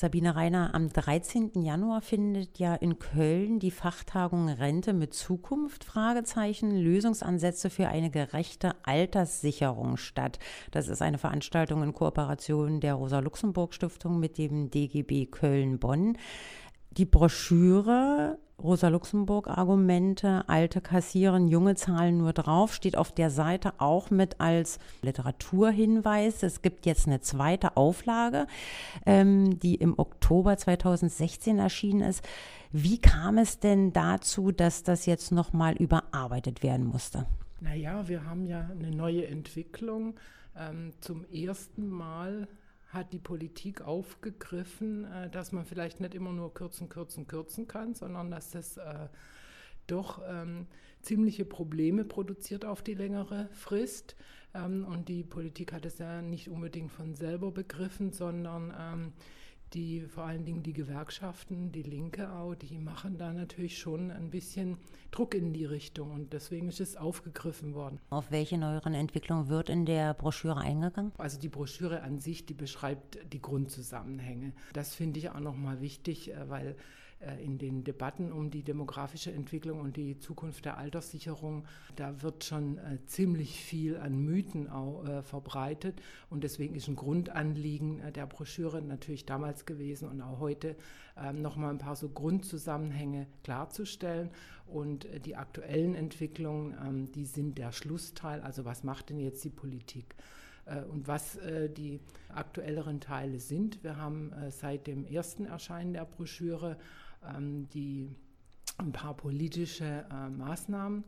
Sabine Reiner, am 13. Januar findet ja in Köln die Fachtagung Rente mit Zukunft, Fragezeichen, Lösungsansätze für eine gerechte Alterssicherung statt. Das ist eine Veranstaltung in Kooperation der Rosa-Luxemburg-Stiftung mit dem DGB Köln-Bonn. Die Broschüre Rosa-Luxemburg-Argumente, alte kassieren, junge zahlen nur drauf, steht auf der Seite auch mit als Literaturhinweis. Es gibt jetzt eine zweite Auflage, ähm, die im Oktober 2016 erschienen ist. Wie kam es denn dazu, dass das jetzt nochmal überarbeitet werden musste? Naja, wir haben ja eine neue Entwicklung. Ähm, zum ersten Mal hat die Politik aufgegriffen, äh, dass man vielleicht nicht immer nur kürzen, kürzen, kürzen kann, sondern dass das äh, doch ähm, ziemliche Probleme produziert auf die längere Frist. Ähm, und die Politik hat es ja nicht unbedingt von selber begriffen, sondern ähm, die vor allen Dingen die Gewerkschaften, die Linke auch, die machen da natürlich schon ein bisschen Druck in die Richtung und deswegen ist es aufgegriffen worden. Auf welche neueren Entwicklungen wird in der Broschüre eingegangen? Also die Broschüre an sich, die beschreibt die Grundzusammenhänge. Das finde ich auch nochmal wichtig, äh, weil in den Debatten um die demografische Entwicklung und die Zukunft der Alterssicherung, da wird schon äh, ziemlich viel an Mythen auch äh, verbreitet. Und deswegen ist ein Grundanliegen der Broschüre natürlich damals gewesen und auch heute ähm, nochmal ein paar so Grundzusammenhänge klarzustellen. Und die aktuellen Entwicklungen, ähm, die sind der Schlussteil. Also was macht denn jetzt die Politik? und was die aktuelleren Teile sind. Wir haben seit dem ersten Erscheinen der Broschüre die ein paar politische äh, Maßnahmen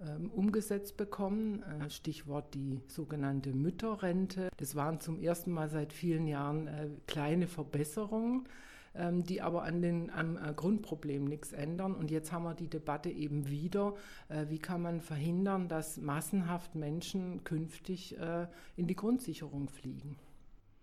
ähm, umgesetzt bekommen. Äh, Stichwort die sogenannte Mütterrente. Das waren zum ersten Mal seit vielen Jahren äh, kleine Verbesserungen, ähm, die aber an den, am Grundproblem nichts ändern. Und jetzt haben wir die Debatte eben wieder, wie kann man verhindern, dass massenhaft Menschen künftig in die Grundsicherung fliegen.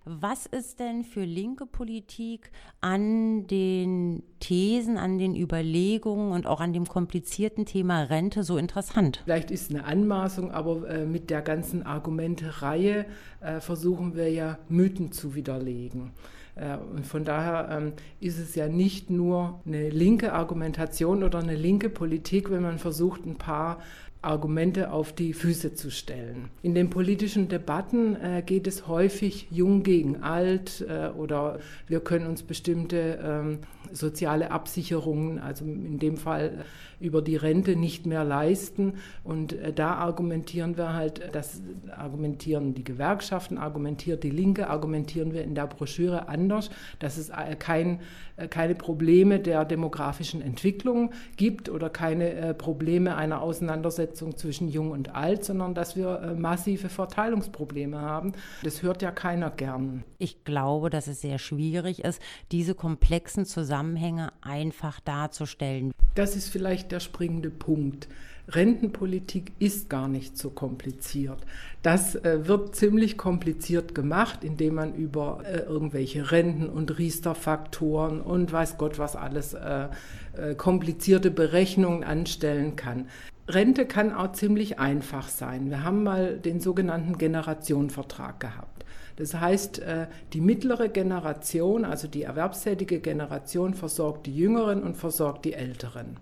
Was ist denn für linke Politik an den Thesen, an den Überlegungen und auch an dem komplizierten Thema Rente so interessant? Vielleicht ist es eine Anmaßung, aber äh, mit der ganzen Argumentereihe äh, versuchen wir ja Mythen zu widerlegen. Äh, und von daher ähm, ist es ja nicht nur eine linke Argumentation oder eine linke Politik, wenn man versucht, ein paar Argumente auf die Füße zu stellen. In den politischen Debatten äh, geht es häufig jung gegen alt äh, oder wir können uns bestimmte ähm, soziale Absicherungen, also in dem Fall über die Rente nicht mehr leisten. Und äh, da argumentieren wir halt, das argumentieren die Gewerkschaften, argumentiert die Linke, argumentieren wir in der Broschüre anders, dass es äh, kein, äh, keine Probleme der demografischen Entwicklung gibt oder keine Probleme einer Auseinandersetzung zwischen Jung und Alt, sondern dass wir massive Verteilungsprobleme haben. Das hört ja keiner gern. Ich glaube, dass es sehr schwierig ist, diese komplexen Zusammenhänge einfach darzustellen. Das ist vielleicht der springende Punkt. Rentenpolitik ist gar nicht so kompliziert. Das äh, wird ziemlich kompliziert gemacht, indem man über äh, irgendwelche Renten und Riester-Faktoren und weiß Gott was alles äh, äh, komplizierte Berechnungen anstellen kann. Rente kann auch ziemlich einfach sein. Wir haben mal den sogenannten Generationenvertrag gehabt. Das heißt, äh, die mittlere Generation, also die erwerbstätige Generation, versorgt die Jüngeren und versorgt die Älteren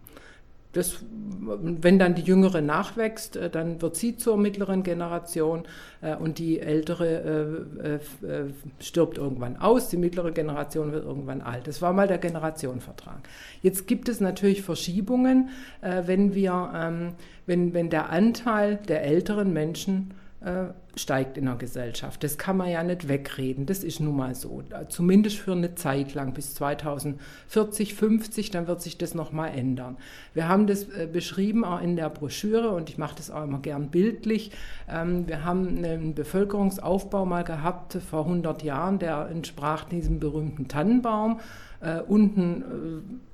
das, wenn dann die Jüngere nachwächst, äh, dann wird sie zur mittleren Generation äh, und die ältere äh, stirbt irgendwann aus, die mittlere Generation wird irgendwann alt. Das war mal der Generationenvertrag. Jetzt gibt es natürlich Verschiebungen, wenn wir, ähm, wenn, wenn der Anteil der älteren Menschen steigt in der Gesellschaft. Das kann man ja nicht wegreden. Das ist nun mal so. Zumindest für eine Zeit lang, bis 2040, 50, dann wird sich das nochmal ändern. Wir haben das äh, beschrieben auch in der Broschüre und ich mache das auch immer gern bildlich. Ähm, wir haben einen Bevölkerungsaufbau mal gehabt vor 100 Jahren, der entsprach diesem berühmten Tannenbaum. Äh, unten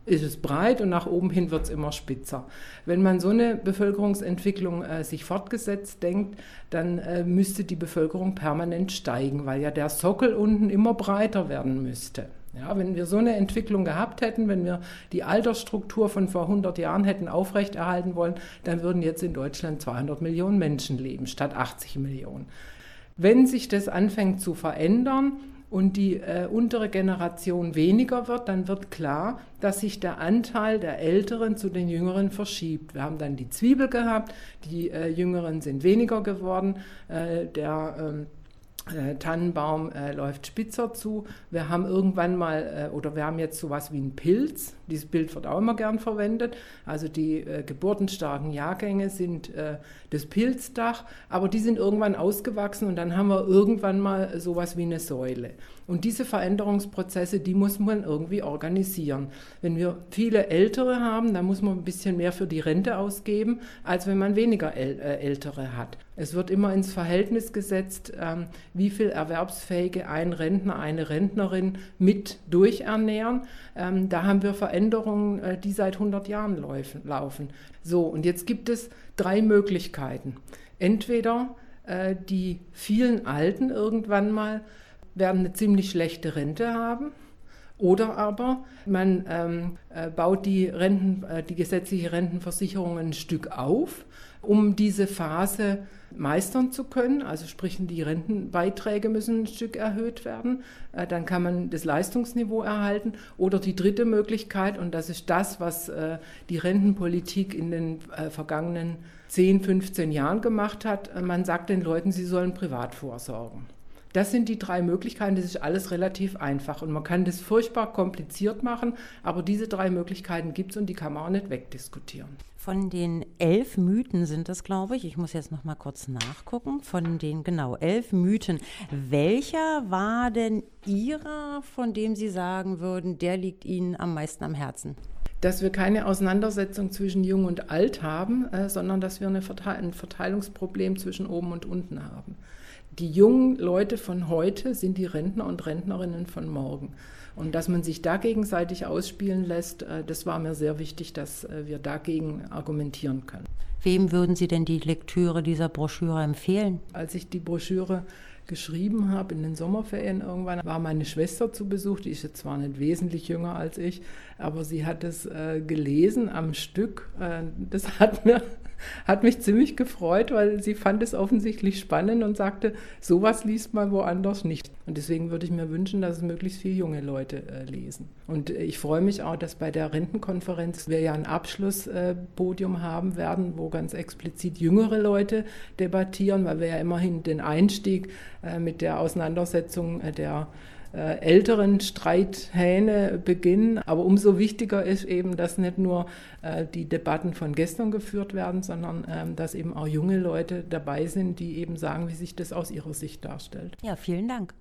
äh, ist es breit und nach oben hin wird es immer spitzer. Wenn man so eine Bevölkerungsentwicklung äh, sich fortgesetzt denkt, dann äh, müsste die Bevölkerung permanent steigen, weil ja der Sockel unten immer breiter werden müsste. Ja, wenn wir so eine Entwicklung gehabt hätten, wenn wir die Altersstruktur von vor 100 Jahren hätten aufrechterhalten wollen, dann würden jetzt in Deutschland 200 Millionen Menschen leben statt 80 Millionen. Wenn sich das anfängt zu verändern, und die äh, untere Generation weniger wird, dann wird klar, dass sich der Anteil der Älteren zu den Jüngeren verschiebt. Wir haben dann die Zwiebel gehabt, die äh, Jüngeren sind weniger geworden, äh, der ähm, äh, Tannenbaum äh, läuft spitzer zu. Wir haben irgendwann mal, äh, oder wir haben jetzt sowas wie einen Pilz. Dieses Bild wird auch immer gern verwendet. Also die äh, geburtenstarken Jahrgänge sind äh, das Pilzdach, aber die sind irgendwann ausgewachsen und dann haben wir irgendwann mal sowas wie eine Säule. Und diese Veränderungsprozesse, die muss man irgendwie organisieren. Wenn wir viele Ältere haben, dann muss man ein bisschen mehr für die Rente ausgeben, als wenn man weniger äh, Ältere hat. Es wird immer ins Verhältnis gesetzt, ähm, wie viel Erwerbsfähige ein Rentner, eine Rentnerin mit durchernähren. Ähm, da haben wir Veränderungen, äh, die seit 100 Jahren laufen. So, und jetzt gibt es drei Möglichkeiten. Entweder äh, die vielen Alten irgendwann mal werden eine ziemlich schlechte Rente haben. Oder aber man ähm, äh, baut die, Renten, äh, die gesetzliche Rentenversicherung ein Stück auf, um diese Phase meistern zu können. Also sprich, die Rentenbeiträge müssen ein Stück erhöht werden. Äh, dann kann man das Leistungsniveau erhalten. Oder die dritte Möglichkeit, und das ist das, was äh, die Rentenpolitik in den äh, vergangenen 10, 15 Jahren gemacht hat, äh, man sagt den Leuten, sie sollen privat vorsorgen. Das sind die drei Möglichkeiten. Das ist alles relativ einfach und man kann das furchtbar kompliziert machen, aber diese drei Möglichkeiten gibt es und die kann man auch nicht wegdiskutieren. Von den elf Mythen sind es, glaube ich, ich muss jetzt noch mal kurz nachgucken, von den genau elf Mythen. Welcher war denn Ihrer, von dem Sie sagen würden, der liegt Ihnen am meisten am Herzen? dass wir keine Auseinandersetzung zwischen Jung und Alt haben, äh, sondern dass wir Verteil ein Verteilungsproblem zwischen oben und unten haben die jungen Leute von heute sind die Rentner und Rentnerinnen von morgen. Und dass man sich da gegenseitig ausspielen lässt, äh, das war mir sehr wichtig, dass äh, wir dagegen argumentieren können. Wem würden Sie denn die Lektüre dieser Broschüre empfehlen? Als ich die Broschüre geschrieben habe in den Sommerferien irgendwann, war meine Schwester zu Besuch. Die ist jetzt zwar nicht wesentlich jünger als ich, aber sie hat es äh, gelesen am Stück. Äh, das hat mir hat mich ziemlich gefreut, weil sie fand es offensichtlich spannend und sagte, sowas liest man woanders nicht. Und deswegen würde ich mir wünschen, dass es möglichst viele junge Leute äh, lesen. Und äh, ich freue mich auch, dass bei der Rentenkonferenz wir ja ein Abschlusspodium äh, haben werden, wo ganz explizit jüngere Leute debattieren, weil wir ja immerhin den Einstieg äh, mit der Auseinandersetzung äh, der äh, älteren Streithähne beginnen. Aber umso wichtiger ist eben, dass nicht nur die Debatten von gestern geführt werden, sondern ähm, dass eben auch junge Leute dabei sind, die eben sagen, wie sich das aus ihrer Sicht darstellt. Ja, vielen Dank.